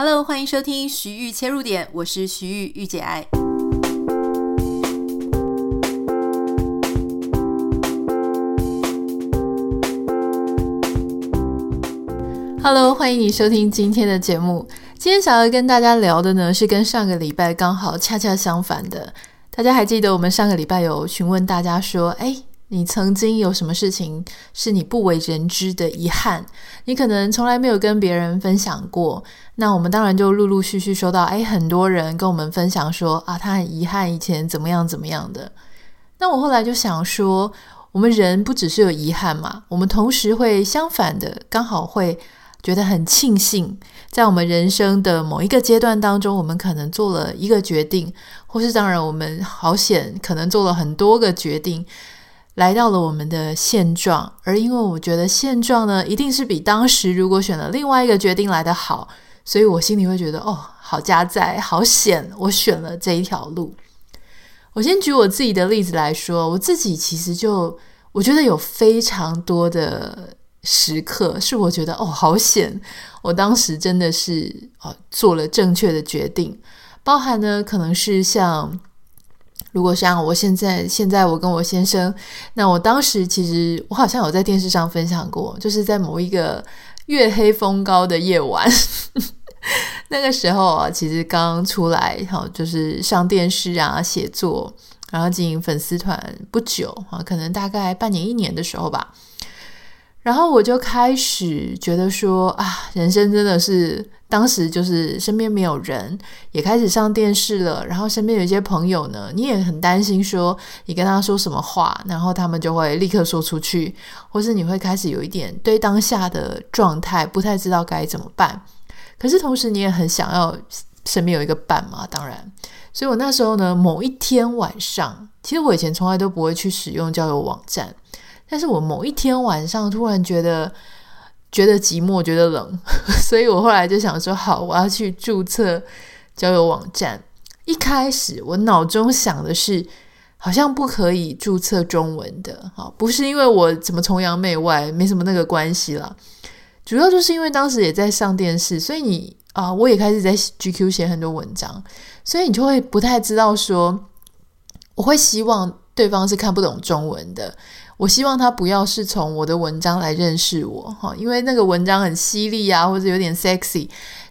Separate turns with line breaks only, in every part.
Hello，欢迎收听徐玉切入点，我是徐玉御姐爱。Hello，欢迎你收听今天的节目。今天想要跟大家聊的呢，是跟上个礼拜刚好恰恰相反的。大家还记得我们上个礼拜有询问大家说，哎。你曾经有什么事情是你不为人知的遗憾？你可能从来没有跟别人分享过。那我们当然就陆陆续续收到，哎，很多人跟我们分享说啊，他很遗憾以前怎么样怎么样的。那我后来就想说，我们人不只是有遗憾嘛，我们同时会相反的，刚好会觉得很庆幸，在我们人生的某一个阶段当中，我们可能做了一个决定，或是当然我们好险，可能做了很多个决定。来到了我们的现状，而因为我觉得现状呢，一定是比当时如果选了另外一个决定来得好，所以我心里会觉得哦，好加在，好险，我选了这一条路。我先举我自己的例子来说，我自己其实就我觉得有非常多的时刻是我觉得哦，好险，我当时真的是哦做了正确的决定，包含呢可能是像。如果像我现在，现在我跟我先生，那我当时其实我好像有在电视上分享过，就是在某一个月黑风高的夜晚，那个时候啊，其实刚出来，好，就是上电视啊，写作，然后经营粉丝团不久啊，可能大概半年一年的时候吧。然后我就开始觉得说啊，人生真的是当时就是身边没有人，也开始上电视了。然后身边有一些朋友呢，你也很担心说你跟他说什么话，然后他们就会立刻说出去，或是你会开始有一点对当下的状态不太知道该怎么办。可是同时你也很想要身边有一个伴嘛，当然。所以我那时候呢，某一天晚上，其实我以前从来都不会去使用交友网站。但是我某一天晚上突然觉得觉得寂寞，觉得冷，所以我后来就想说，好，我要去注册交友网站。一开始我脑中想的是，好像不可以注册中文的，好，不是因为我怎么崇洋媚外，没什么那个关系啦。主要就是因为当时也在上电视，所以你啊、我也开始在 GQ 写很多文章，所以你就会不太知道说，我会希望对方是看不懂中文的。我希望他不要是从我的文章来认识我哈，因为那个文章很犀利啊，或者有点 sexy，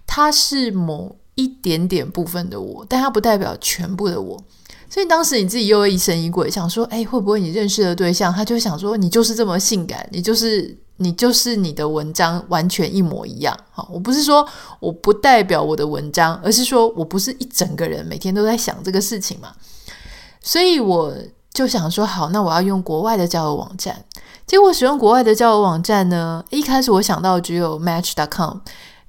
他是某一点点部分的我，但他不代表全部的我。所以当时你自己又疑神疑鬼，想说，哎，会不会你认识的对象，他就想说你就是这么性感，你就是你就是你的文章完全一模一样。哈，我不是说我不代表我的文章，而是说我不是一整个人每天都在想这个事情嘛。所以我。就想说好，那我要用国外的交友网站。结果使用国外的交友网站呢，一开始我想到只有 Match.com，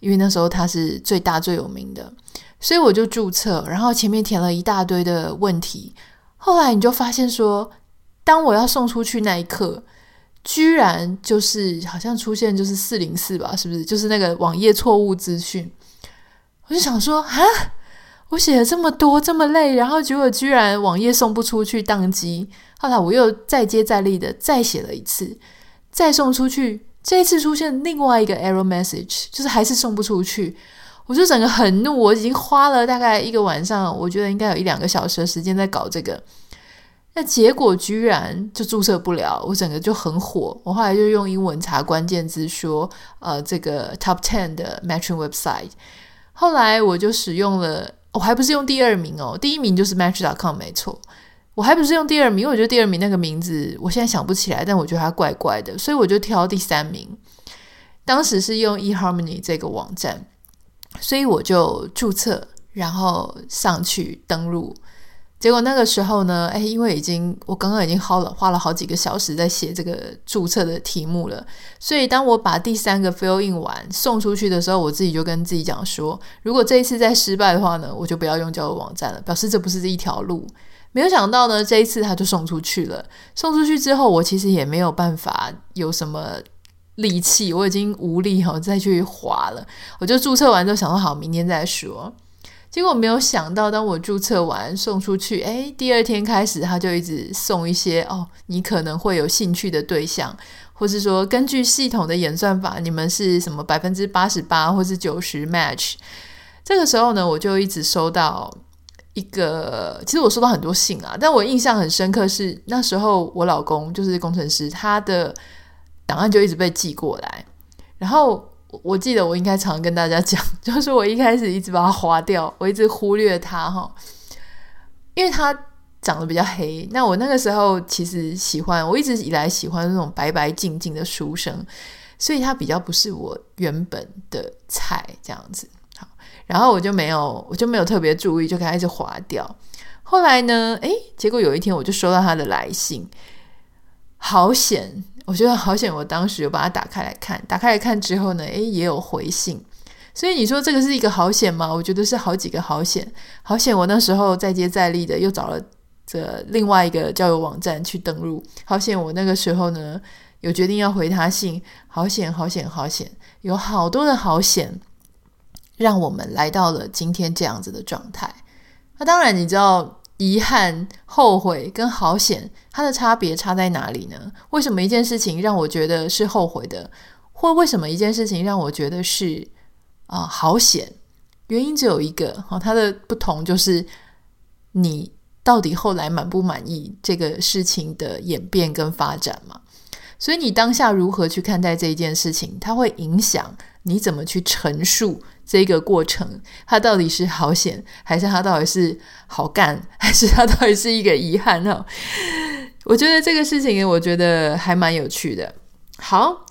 因为那时候它是最大最有名的，所以我就注册，然后前面填了一大堆的问题。后来你就发现说，当我要送出去那一刻，居然就是好像出现就是四零四吧，是不是？就是那个网页错误资讯。我就想说啊。我写了这么多，这么累，然后结果居然网页送不出去，宕机。后来我又再接再厉的再写了一次，再送出去。这一次出现另外一个 error message，就是还是送不出去。我就整个很怒，我已经花了大概一个晚上，我觉得应该有一两个小时的时间在搞这个。那结果居然就注册不了，我整个就很火。我后来就用英文查关键字说，呃，这个 top ten 的 matching website。后来我就使用了。我还不是用第二名哦，第一名就是 Match.com 没错。我还不是用第二名，因为我觉得第二名那个名字我现在想不起来，但我觉得它怪怪的，所以我就挑第三名。当时是用 eHarmony 这个网站，所以我就注册，然后上去登录。结果那个时候呢，哎，因为已经我刚刚已经耗了花了好几个小时在写这个注册的题目了，所以当我把第三个 fill in 完送出去的时候，我自己就跟自己讲说，如果这一次再失败的话呢，我就不要用交友网站了，表示这不是一条路。没有想到呢，这一次他就送出去了。送出去之后，我其实也没有办法有什么力气，我已经无力哈再去滑了。我就注册完之后想说好，明天再说。结果没有想到，当我注册完送出去，诶，第二天开始他就一直送一些哦，你可能会有兴趣的对象，或是说根据系统的演算法，你们是什么百分之八十八或是九十 match，这个时候呢，我就一直收到一个，其实我收到很多信啊，但我印象很深刻是那时候我老公就是工程师，他的档案就一直被寄过来，然后我记得我应该常跟大家讲，就是我一开始一直把它划掉，我一直忽略它哈，因为它。长得比较黑，那我那个时候其实喜欢，我一直以来喜欢那种白白净净的书生，所以它比较不是我原本的菜这样子。好，然后我就没有，我就没有特别注意，就开始划掉。后来呢，诶，结果有一天我就收到他的来信，好险！我觉得好险，我当时有把它打开来看，打开来看之后呢，诶，也有回信。所以你说这个是一个好险吗？我觉得是好几个好险，好险！我那时候再接再厉的又找了。这另外一个交友网站去登录，好险！我那个时候呢，有决定要回他信，好险，好险，好险！有好多的好险，让我们来到了今天这样子的状态。那当然，你知道遗憾、后悔跟好险它的差别差在哪里呢？为什么一件事情让我觉得是后悔的，或为什么一件事情让我觉得是啊、好险？原因只有一个，哈，它的不同就是你。到底后来满不满意这个事情的演变跟发展嘛？所以你当下如何去看待这一件事情，它会影响你怎么去陈述这个过程。它到底是好险，还是它到底是好干，还是它到底是一个遗憾呢？我觉得这个事情，我觉得还蛮有趣的。好。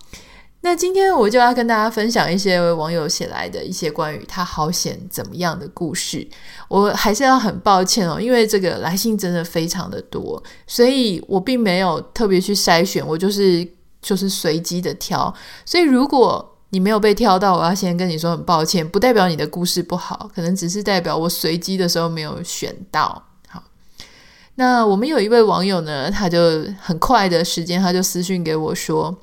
那今天我就要跟大家分享一些网友写来的一些关于他好险怎么样的故事。我还是要很抱歉哦，因为这个来信真的非常的多，所以我并没有特别去筛选，我就是就是随机的挑。所以如果你没有被挑到，我要先跟你说很抱歉，不代表你的故事不好，可能只是代表我随机的时候没有选到。好，那我们有一位网友呢，他就很快的时间他就私讯给我说。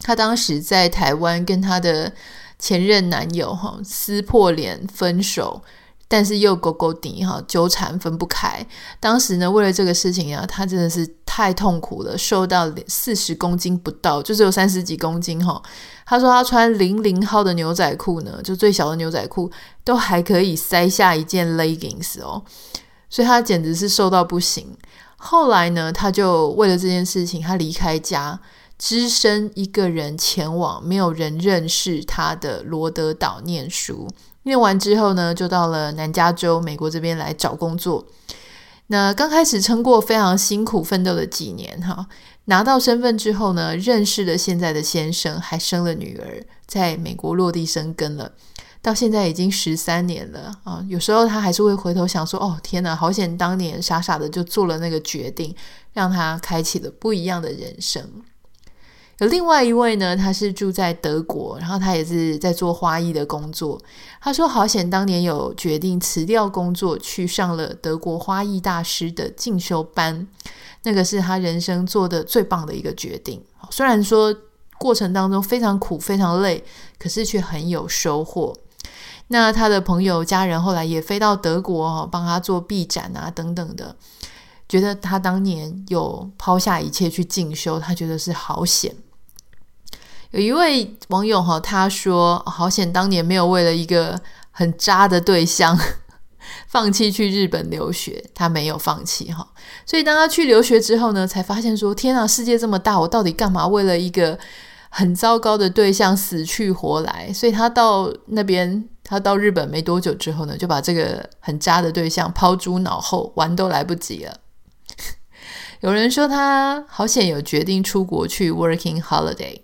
他当时在台湾跟他的前任男友哈撕破脸分手，但是又勾勾底哈纠缠分不开。当时呢，为了这个事情啊，他真的是太痛苦了，瘦到四十公斤不到，就只有三十几公斤哈。他说他穿零零号的牛仔裤呢，就最小的牛仔裤都还可以塞下一件 leggings 哦，所以他简直是瘦到不行。后来呢，他就为了这件事情，他离开家。只身一个人前往没有人认识他的罗德岛念书，念完之后呢，就到了南加州美国这边来找工作。那刚开始撑过非常辛苦奋斗的几年哈，拿到身份之后呢，认识了现在的先生，还生了女儿，在美国落地生根了。到现在已经十三年了啊，有时候他还是会回头想说：“哦，天哪，好险当年傻傻的就做了那个决定，让他开启了不一样的人生。”有另外一位呢，他是住在德国，然后他也是在做花艺的工作。他说：“好险，当年有决定辞掉工作，去上了德国花艺大师的进修班，那个是他人生做的最棒的一个决定。虽然说过程当中非常苦、非常累，可是却很有收获。那他的朋友、家人后来也飞到德国，帮他做臂展啊等等的，觉得他当年有抛下一切去进修，他觉得是好险。”有一位网友哈，他说：“好险当年没有为了一个很渣的对象放弃去日本留学，他没有放弃哈。所以当他去留学之后呢，才发现说：天啊，世界这么大，我到底干嘛为了一个很糟糕的对象死去活来？所以他到那边，他到日本没多久之后呢，就把这个很渣的对象抛诸脑后，玩都来不及了。有人说他好险有决定出国去 working holiday。”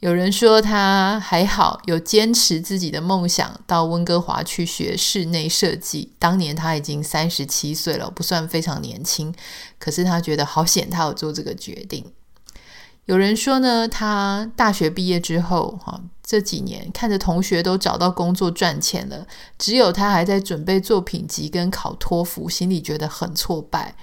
有人说他还好，有坚持自己的梦想，到温哥华去学室内设计。当年他已经三十七岁了，不算非常年轻，可是他觉得好险，他有做这个决定。有人说呢，他大学毕业之后，哈，这几年看着同学都找到工作赚钱了，只有他还在准备作品集跟考托福，心里觉得很挫败。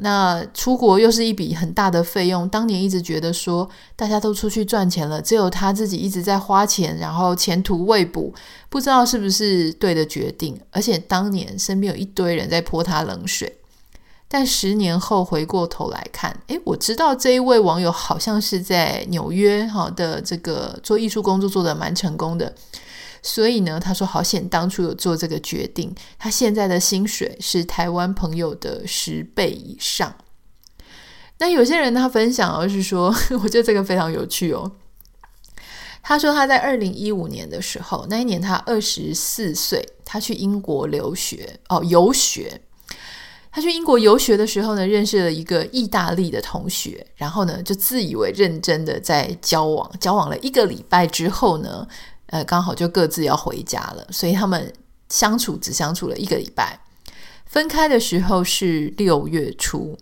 那出国又是一笔很大的费用。当年一直觉得说，大家都出去赚钱了，只有他自己一直在花钱，然后前途未卜，不知道是不是对的决定。而且当年身边有一堆人在泼他冷水。但十年后回过头来看，诶，我知道这一位网友好像是在纽约哈的这个做艺术工作做得蛮成功的。所以呢，他说好险当初有做这个决定。他现在的薪水是台湾朋友的十倍以上。那有些人他分享而是说，我觉得这个非常有趣哦。他说他在二零一五年的时候，那一年他二十四岁，他去英国留学哦，游学。他去英国游学的时候呢，认识了一个意大利的同学，然后呢，就自以为认真的在交往，交往了一个礼拜之后呢，呃，刚好就各自要回家了，所以他们相处只相处了一个礼拜。分开的时候是六月初，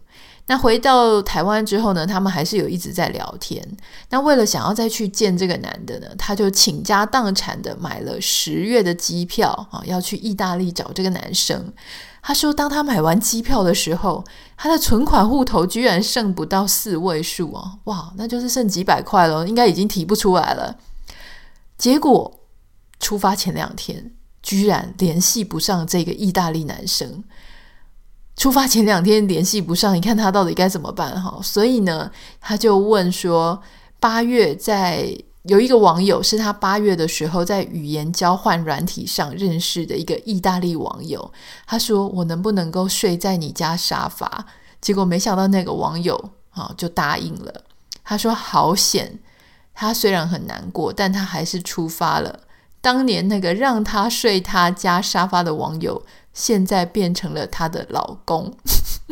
那回到台湾之后呢，他们还是有一直在聊天。那为了想要再去见这个男的呢，他就倾家荡产的买了十月的机票啊，要去意大利找这个男生。他说，当他买完机票的时候，他的存款户头居然剩不到四位数哦，哇，那就是剩几百块了，应该已经提不出来了。结果出发前两天，居然联系不上这个意大利男生。出发前两天联系不上，你看他到底该怎么办哈？所以呢，他就问说，八月在。有一个网友是他八月的时候在语言交换软体上认识的一个意大利网友，他说：“我能不能够睡在你家沙发？”结果没想到那个网友啊就答应了。他说：“好险！”他虽然很难过，但他还是出发了。当年那个让他睡他家沙发的网友，现在变成了他的老公。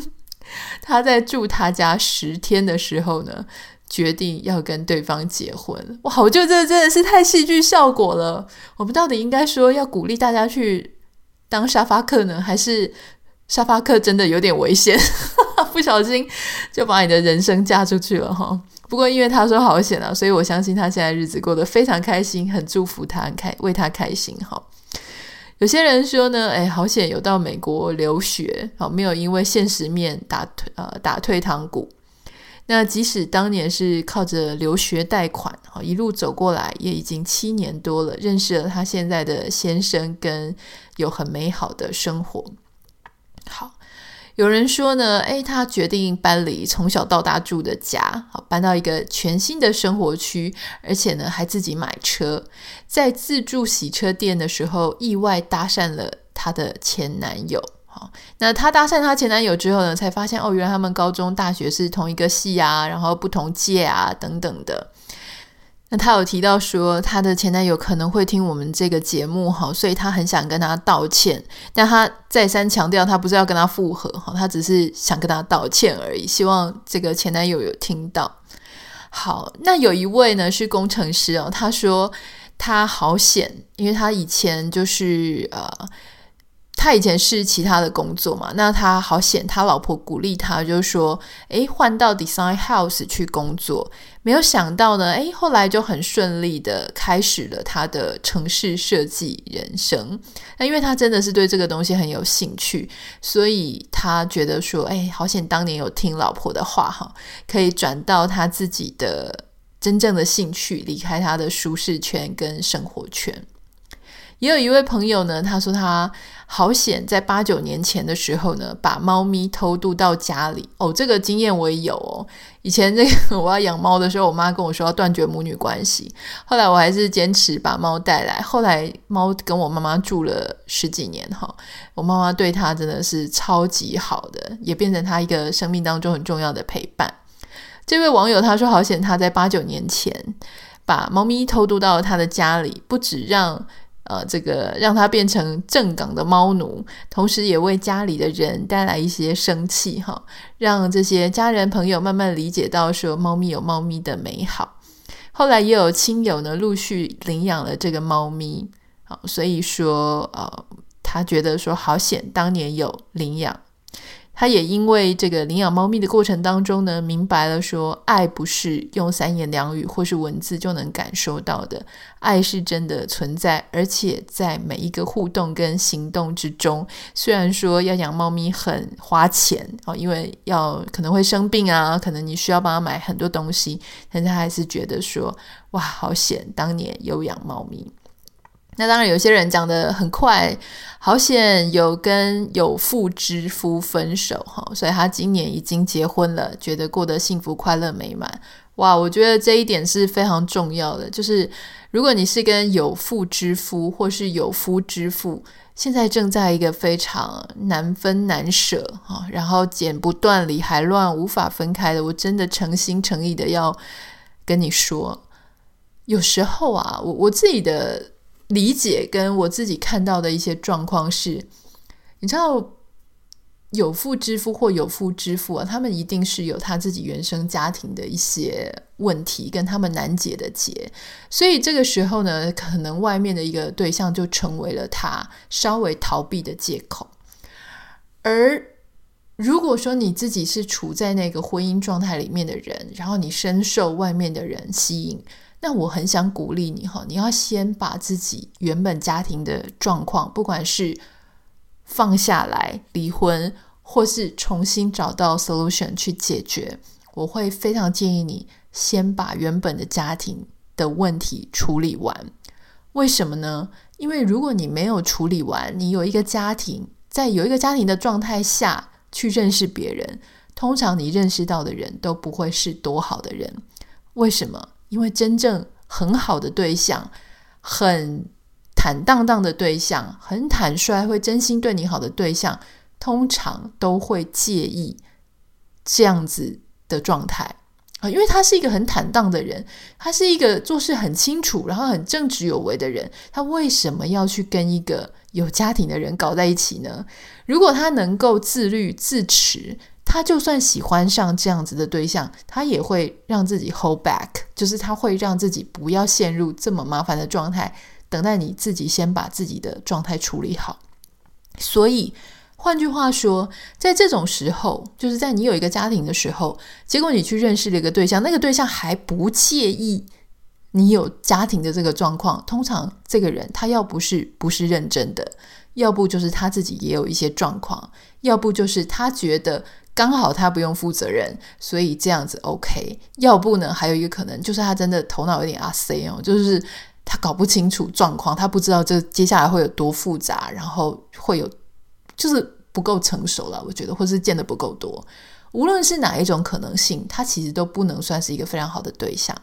他在住他家十天的时候呢，决定要跟对方结婚，哇！我觉得这真的是太戏剧效果了。我们到底应该说要鼓励大家去当沙发客呢，还是沙发客真的有点危险，不小心就把你的人生嫁出去了哈？不过因为他说好险啊，所以我相信他现在日子过得非常开心，很祝福他，很开为他开心哈。有些人说呢，哎，好险有到美国留学，好没有因为现实面打退呃打退堂鼓。那即使当年是靠着留学贷款，一路走过来，也已经七年多了，认识了他现在的先生，跟有很美好的生活。好，有人说呢，诶，他决定搬离从小到大住的家，好，搬到一个全新的生活区，而且呢，还自己买车，在自助洗车店的时候，意外搭讪了他的前男友。好，那她搭讪她前男友之后呢，才发现哦，原来他们高中、大学是同一个系啊，然后不同届啊，等等的。那她有提到说，她的前男友可能会听我们这个节目，哈，所以她很想跟他道歉，但她再三强调，她不是要跟他复合，哈，她只是想跟他道歉而已，希望这个前男友有听到。好，那有一位呢是工程师哦，他说他好险，因为他以前就是呃。他以前是其他的工作嘛，那他好险，他老婆鼓励他，就说，诶，换到 Design House 去工作。没有想到呢，诶，后来就很顺利的开始了他的城市设计人生。那因为他真的是对这个东西很有兴趣，所以他觉得说，诶，好险当年有听老婆的话哈，可以转到他自己的真正的兴趣，离开他的舒适圈跟生活圈。也有一位朋友呢，他说他好险，在八九年前的时候呢，把猫咪偷渡到家里。哦，这个经验我也有哦。以前这个我要养猫的时候，我妈跟我说要断绝母女关系，后来我还是坚持把猫带来。后来猫跟我妈妈住了十几年哈，我妈妈对它真的是超级好的，也变成它一个生命当中很重要的陪伴。这位网友他说好险，他在八九年前把猫咪偷渡到了他的家里，不止让。呃，这个让它变成正港的猫奴，同时也为家里的人带来一些生气哈，让这些家人朋友慢慢理解到说，猫咪有猫咪的美好。后来也有亲友呢陆续领养了这个猫咪，好，所以说呃，他觉得说好险，当年有领养。他也因为这个领养猫咪的过程当中呢，明白了说，爱不是用三言两语或是文字就能感受到的，爱是真的存在，而且在每一个互动跟行动之中。虽然说要养猫咪很花钱哦，因为要可能会生病啊，可能你需要帮他买很多东西，但他还是觉得说，哇，好险，当年有养猫咪。那当然，有些人讲得很快，好险有跟有妇之夫分手哈，所以他今年已经结婚了，觉得过得幸福、快乐、美满。哇，我觉得这一点是非常重要的，就是如果你是跟有妇之夫或是有夫之妇，现在正在一个非常难分难舍啊，然后剪不断理还乱无法分开的，我真的诚心诚意的要跟你说，有时候啊，我我自己的理解跟我自己看到的一些状况是，你知道。有妇之夫或有妇之妇啊，他们一定是有他自己原生家庭的一些问题，跟他们难解的结，所以这个时候呢，可能外面的一个对象就成为了他稍微逃避的借口。而如果说你自己是处在那个婚姻状态里面的人，然后你深受外面的人吸引，那我很想鼓励你哈，你要先把自己原本家庭的状况，不管是放下来离婚，或是重新找到 solution 去解决，我会非常建议你先把原本的家庭的问题处理完。为什么呢？因为如果你没有处理完，你有一个家庭，在有一个家庭的状态下去认识别人，通常你认识到的人都不会是多好的人。为什么？因为真正很好的对象，很坦荡荡的对象，很坦率，会真心对你好的对象，通常都会介意这样子的状态啊，因为他是一个很坦荡的人，他是一个做事很清楚，然后很正直有为的人，他为什么要去跟一个有家庭的人搞在一起呢？如果他能够自律自持，他就算喜欢上这样子的对象，他也会让自己 hold back，就是他会让自己不要陷入这么麻烦的状态。等待你自己先把自己的状态处理好。所以，换句话说，在这种时候，就是在你有一个家庭的时候，结果你去认识了一个对象，那个对象还不介意你有家庭的这个状况。通常，这个人他要不是不是认真的，要不就是他自己也有一些状况，要不就是他觉得刚好他不用负责任，所以这样子 OK。要不呢，还有一个可能就是他真的头脑有点阿塞哦，就是。他搞不清楚状况，他不知道这接下来会有多复杂，然后会有就是不够成熟了，我觉得，或是见得不够多。无论是哪一种可能性，他其实都不能算是一个非常好的对象。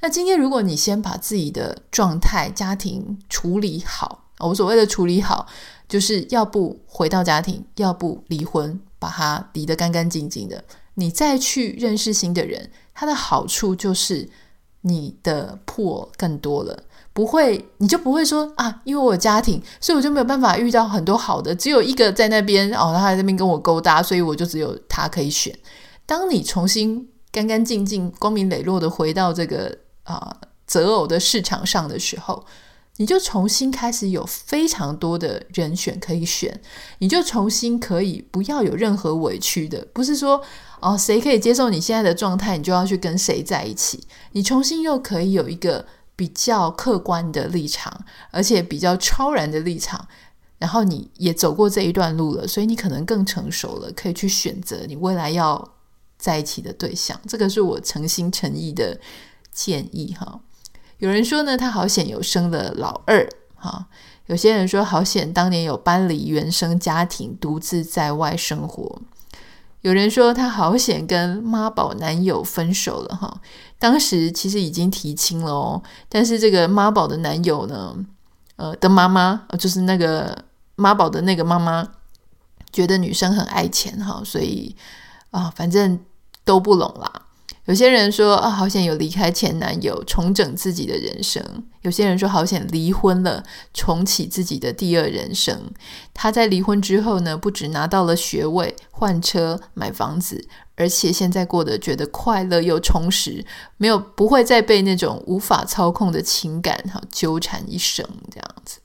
那今天如果你先把自己的状态、家庭处理好，我所谓的处理好，就是要不回到家庭，要不离婚，把它离得干干净净的，你再去认识新的人，它的好处就是你的破更多了。不会，你就不会说啊，因为我有家庭，所以我就没有办法遇到很多好的，只有一个在那边哦，他在那边跟我勾搭，所以我就只有他可以选。当你重新干干净净、光明磊落的回到这个啊择偶的市场上的时候，你就重新开始有非常多的人选可以选，你就重新可以不要有任何委屈的，不是说哦谁可以接受你现在的状态，你就要去跟谁在一起，你重新又可以有一个。比较客观的立场，而且比较超然的立场，然后你也走过这一段路了，所以你可能更成熟了，可以去选择你未来要在一起的对象。这个是我诚心诚意的建议哈。有人说呢，他好险有生了老二哈，有些人说好险当年有搬离原生家庭，独自在外生活。有人说他好险跟妈宝男友分手了哈，当时其实已经提亲了哦，但是这个妈宝的男友呢，呃的妈妈就是那个妈宝的那个妈妈，觉得女生很爱钱哈，所以啊，反正都不拢啦。有些人说啊，好险有离开前男友，重整自己的人生；有些人说好险离婚了，重启自己的第二人生。他在离婚之后呢，不止拿到了学位、换车、买房子，而且现在过得觉得快乐又充实，没有不会再被那种无法操控的情感哈纠缠一生这样子。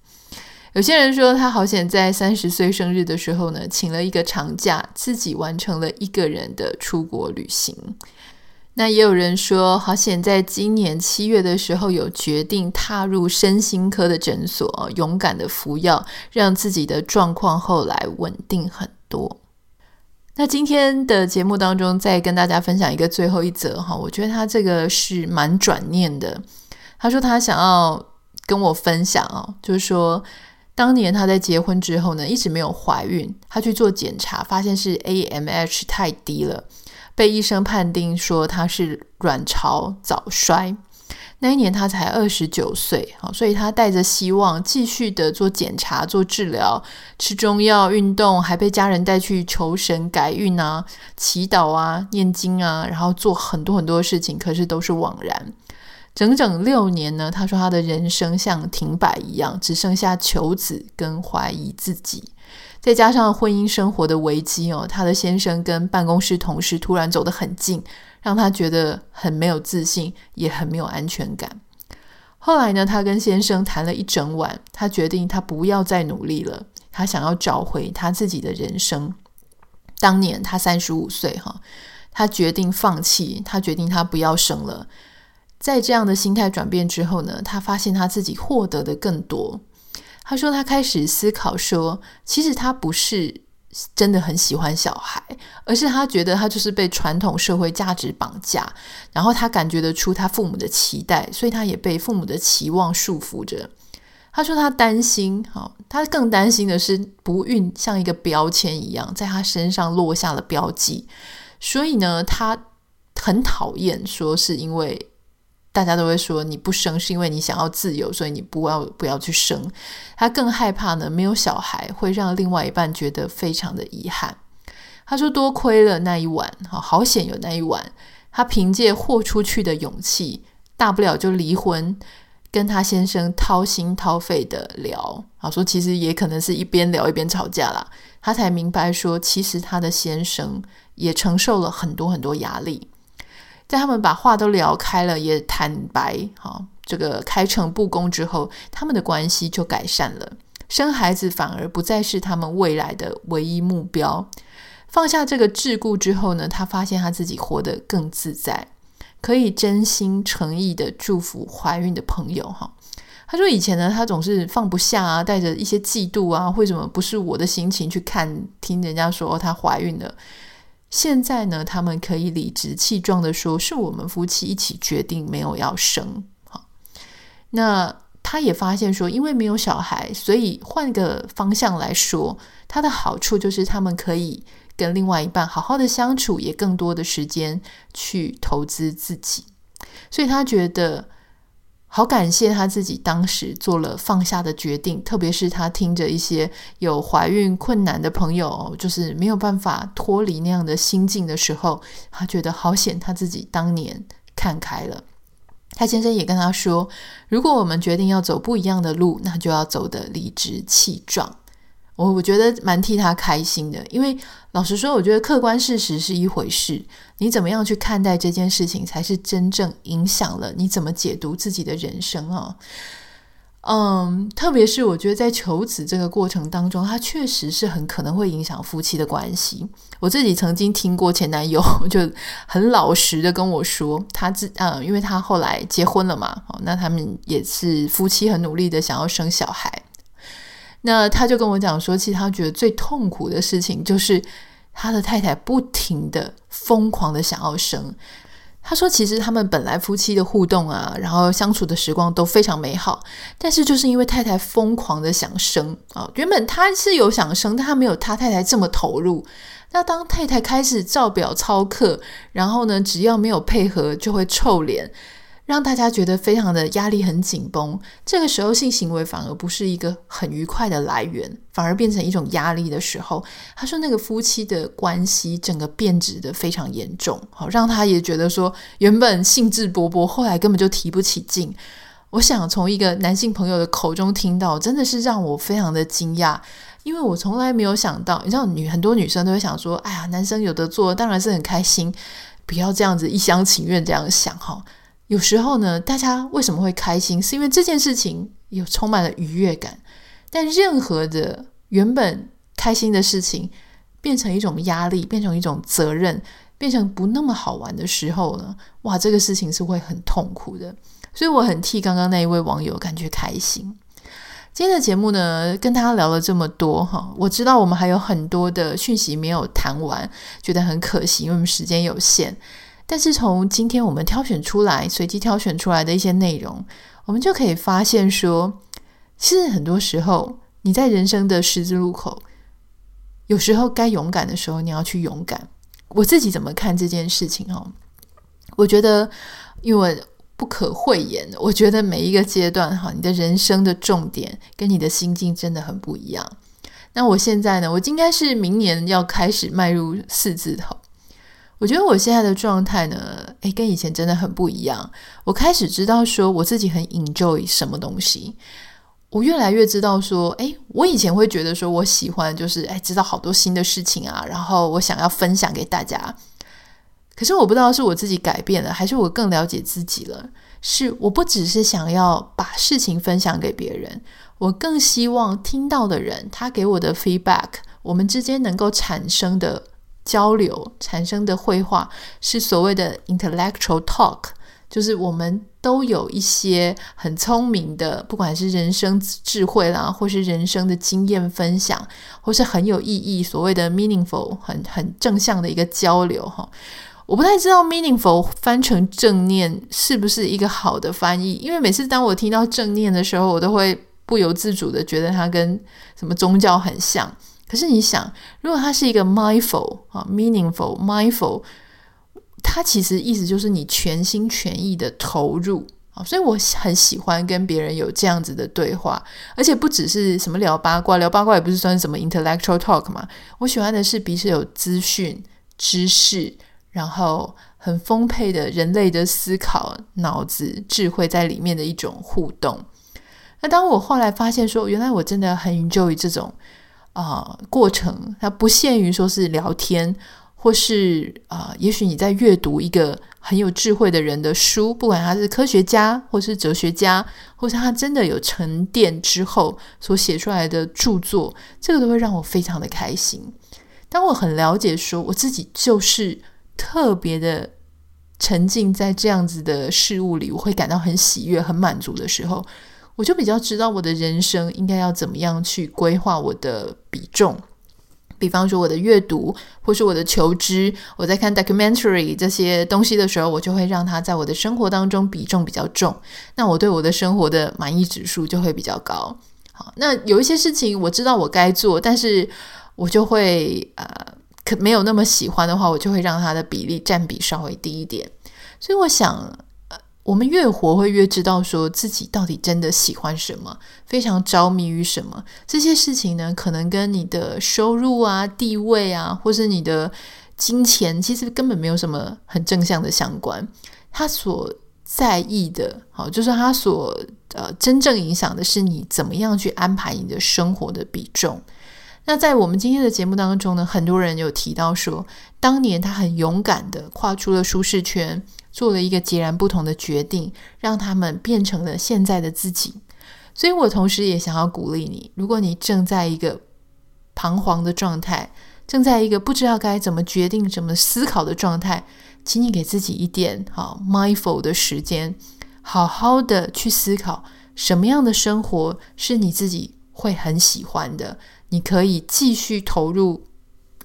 有些人说他好险在三十岁生日的时候呢，请了一个长假，自己完成了一个人的出国旅行。那也有人说，好险在今年七月的时候有决定踏入身心科的诊所，勇敢的服药，让自己的状况后来稳定很多。那今天的节目当中，再跟大家分享一个最后一则哈，我觉得他这个是蛮转念的。他说他想要跟我分享哦，就是说当年他在结婚之后呢，一直没有怀孕，他去做检查，发现是 AMH 太低了。被医生判定说他是卵巢早衰，那一年他才二十九岁，好，所以他带着希望继续的做检查、做治疗、吃中药、运动，还被家人带去求神改运啊、祈祷啊、念经啊，然后做很多很多事情，可是都是枉然。整整六年呢，他说他的人生像停摆一样，只剩下求子跟怀疑自己，再加上婚姻生活的危机哦，他的先生跟办公室同事突然走得很近。让他觉得很没有自信，也很没有安全感。后来呢，他跟先生谈了一整晚，他决定他不要再努力了，他想要找回他自己的人生。当年他三十五岁，哈，他决定放弃，他决定他不要生了。在这样的心态转变之后呢，他发现他自己获得的更多。他说他开始思考说，其实他不是。真的很喜欢小孩，而是他觉得他就是被传统社会价值绑架，然后他感觉得出他父母的期待，所以他也被父母的期望束缚着。他说他担心，好，他更担心的是不孕像一个标签一样在他身上落下了标记，所以呢，他很讨厌说是因为。大家都会说你不生是因为你想要自由，所以你不要不要去生。他更害怕呢，没有小孩会让另外一半觉得非常的遗憾。他说多亏了那一晚，好好险有那一晚。他凭借豁出去的勇气，大不了就离婚，跟他先生掏心掏肺的聊。好说其实也可能是一边聊一边吵架啦。他才明白说，其实他的先生也承受了很多很多压力。在他们把话都聊开了，也坦白，哈，这个开诚布公之后，他们的关系就改善了。生孩子反而不再是他们未来的唯一目标。放下这个桎梏之后呢，他发现他自己活得更自在，可以真心诚意的祝福怀孕的朋友，哈。他说以前呢，他总是放不下啊，带着一些嫉妒啊，为什么不是我的心情去看，听人家说她怀孕了。现在呢，他们可以理直气壮的说：“是我们夫妻一起决定没有要生。”好，那他也发现说，因为没有小孩，所以换个方向来说，他的好处就是他们可以跟另外一半好好的相处，也更多的时间去投资自己，所以他觉得。好感谢他自己当时做了放下的决定，特别是他听着一些有怀孕困难的朋友，就是没有办法脱离那样的心境的时候，他觉得好险，他自己当年看开了。他先生也跟他说，如果我们决定要走不一样的路，那就要走得理直气壮。我我觉得蛮替他开心的，因为老实说，我觉得客观事实是一回事，你怎么样去看待这件事情，才是真正影响了你怎么解读自己的人生啊。嗯，特别是我觉得在求子这个过程当中，它确实是很可能会影响夫妻的关系。我自己曾经听过前男友 就很老实的跟我说，他自嗯，因为他后来结婚了嘛，哦那他们也是夫妻很努力的想要生小孩。那他就跟我讲说，其实他觉得最痛苦的事情就是他的太太不停的疯狂的想要生。他说，其实他们本来夫妻的互动啊，然后相处的时光都非常美好，但是就是因为太太疯狂的想生啊，原本他是有想生，但他没有他太太这么投入。那当太太开始照表操课，然后呢，只要没有配合就会臭脸。让大家觉得非常的压力很紧绷，这个时候性行为反而不是一个很愉快的来源，反而变成一种压力的时候，他说那个夫妻的关系整个变质的非常严重，好让他也觉得说原本兴致勃勃，后来根本就提不起劲。我想从一个男性朋友的口中听到，真的是让我非常的惊讶，因为我从来没有想到，你知道女很多女生都会想说，哎呀，男生有的做当然是很开心，不要这样子一厢情愿这样想哈。有时候呢，大家为什么会开心？是因为这件事情有充满了愉悦感。但任何的原本开心的事情，变成一种压力，变成一种责任，变成不那么好玩的时候呢，哇，这个事情是会很痛苦的。所以我很替刚刚那一位网友感觉开心。今天的节目呢，跟大家聊了这么多哈，我知道我们还有很多的讯息没有谈完，觉得很可惜，因为我们时间有限。但是从今天我们挑选出来、随机挑选出来的一些内容，我们就可以发现说，其实很多时候你在人生的十字路口，有时候该勇敢的时候，你要去勇敢。我自己怎么看这件事情？哦，我觉得，因为不可讳言。我觉得每一个阶段哈，你的人生的重点跟你的心境真的很不一样。那我现在呢，我应该是明年要开始迈入四字头。我觉得我现在的状态呢，诶，跟以前真的很不一样。我开始知道说我自己很 enjoy 什么东西。我越来越知道说，诶，我以前会觉得说我喜欢就是诶，知道好多新的事情啊，然后我想要分享给大家。可是我不知道是我自己改变了，还是我更了解自己了。是我不只是想要把事情分享给别人，我更希望听到的人他给我的 feedback，我们之间能够产生的。交流产生的绘画是所谓的 intellectual talk，就是我们都有一些很聪明的，不管是人生智慧啦，或是人生的经验分享，或是很有意义，所谓的 meaningful，很很正向的一个交流哈。我不太知道 meaningful 翻成正念是不是一个好的翻译，因为每次当我听到正念的时候，我都会不由自主的觉得它跟什么宗教很像。可是你想，如果它是一个 mindful 啊，meaningful mindful，它其实意思就是你全心全意的投入啊，所以我很喜欢跟别人有这样子的对话，而且不只是什么聊八卦，聊八卦也不是算什么 intellectual talk 嘛，我喜欢的是彼此有资讯、知识，然后很丰沛的人类的思考、脑子、智慧在里面的一种互动。那当我后来发现说，原来我真的很 enjoy 这种。啊、过程它不限于说是聊天，或是啊、也许你在阅读一个很有智慧的人的书，不管他是科学家，或是哲学家，或是他真的有沉淀之后所写出来的著作，这个都会让我非常的开心。当我很了解说我自己就是特别的沉浸在这样子的事物里，我会感到很喜悦、很满足的时候。我就比较知道我的人生应该要怎么样去规划我的比重，比方说我的阅读，或是我的求知，我在看 documentary 这些东西的时候，我就会让它在我的生活当中比重比较重，那我对我的生活的满意指数就会比较高。好，那有一些事情我知道我该做，但是我就会呃，可没有那么喜欢的话，我就会让它的比例占比稍微低一点。所以我想。我们越活会越知道说自己到底真的喜欢什么，非常着迷于什么。这些事情呢，可能跟你的收入啊、地位啊，或是你的金钱，其实根本没有什么很正向的相关。他所在意的，好，就是他所呃真正影响的是你怎么样去安排你的生活的比重。那在我们今天的节目当中呢，很多人有提到说，当年他很勇敢的跨出了舒适圈。做了一个截然不同的决定，让他们变成了现在的自己。所以我同时也想要鼓励你，如果你正在一个彷徨的状态，正在一个不知道该怎么决定、怎么思考的状态，请你给自己一点好 mindful 的时间，好好的去思考什么样的生活是你自己会很喜欢的，你可以继续投入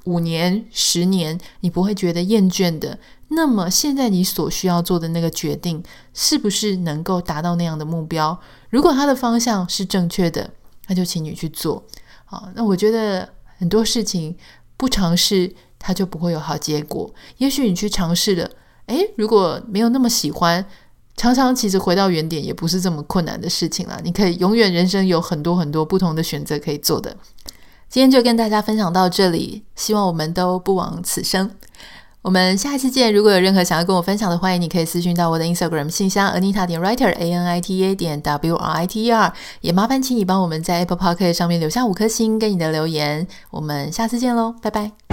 五年、十年，你不会觉得厌倦的。那么现在你所需要做的那个决定，是不是能够达到那样的目标？如果它的方向是正确的，那就请你去做。好，那我觉得很多事情不尝试，它就不会有好结果。也许你去尝试了，诶，如果没有那么喜欢，常常其实回到原点也不是这么困难的事情了。你可以永远人生有很多很多不同的选择可以做的。今天就跟大家分享到这里，希望我们都不枉此生。我们下一次见。如果有任何想要跟我分享的，欢迎你可以私讯到我的 Instagram 信箱 Anita 点 Writer A N I T A 点 W R I T E R。也麻烦请你帮我们在 Apple p o c k e t 上面留下五颗星跟你的留言。我们下次见喽，拜拜。